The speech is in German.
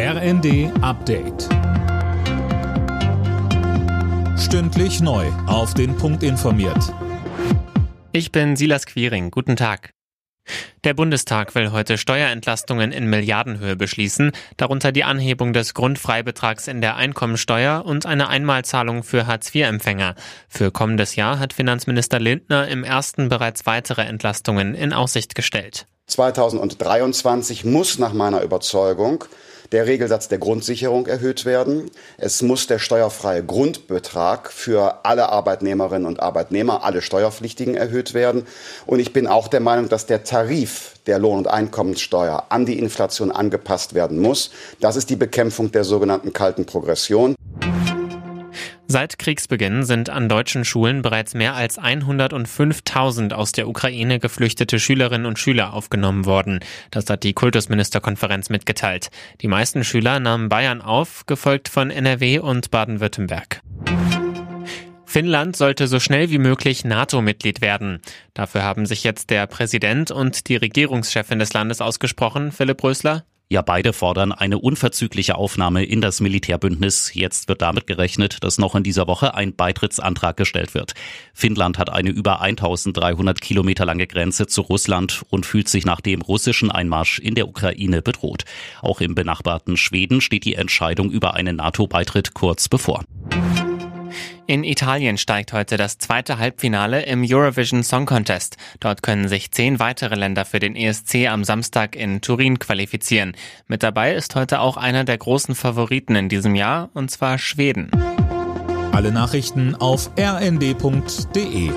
RND Update. Stündlich neu. Auf den Punkt informiert. Ich bin Silas Quiring. Guten Tag. Der Bundestag will heute Steuerentlastungen in Milliardenhöhe beschließen, darunter die Anhebung des Grundfreibetrags in der Einkommensteuer und eine Einmalzahlung für Hartz-IV-Empfänger. Für kommendes Jahr hat Finanzminister Lindner im ersten bereits weitere Entlastungen in Aussicht gestellt. 2023 muss nach meiner Überzeugung der Regelsatz der Grundsicherung erhöht werden. Es muss der steuerfreie Grundbetrag für alle Arbeitnehmerinnen und Arbeitnehmer, alle Steuerpflichtigen erhöht werden. Und ich bin auch der Meinung, dass der Tarif der Lohn- und Einkommenssteuer an die Inflation angepasst werden muss. Das ist die Bekämpfung der sogenannten kalten Progression. Seit Kriegsbeginn sind an deutschen Schulen bereits mehr als 105.000 aus der Ukraine geflüchtete Schülerinnen und Schüler aufgenommen worden. Das hat die Kultusministerkonferenz mitgeteilt. Die meisten Schüler nahmen Bayern auf, gefolgt von NRW und Baden-Württemberg. Finnland sollte so schnell wie möglich NATO-Mitglied werden. Dafür haben sich jetzt der Präsident und die Regierungschefin des Landes ausgesprochen, Philipp Rösler. Ja, beide fordern eine unverzügliche Aufnahme in das Militärbündnis. Jetzt wird damit gerechnet, dass noch in dieser Woche ein Beitrittsantrag gestellt wird. Finnland hat eine über 1300 Kilometer lange Grenze zu Russland und fühlt sich nach dem russischen Einmarsch in der Ukraine bedroht. Auch im benachbarten Schweden steht die Entscheidung über einen NATO-Beitritt kurz bevor. In Italien steigt heute das zweite Halbfinale im Eurovision Song Contest. Dort können sich zehn weitere Länder für den ESC am Samstag in Turin qualifizieren. Mit dabei ist heute auch einer der großen Favoriten in diesem Jahr, und zwar Schweden. Alle Nachrichten auf rnd.de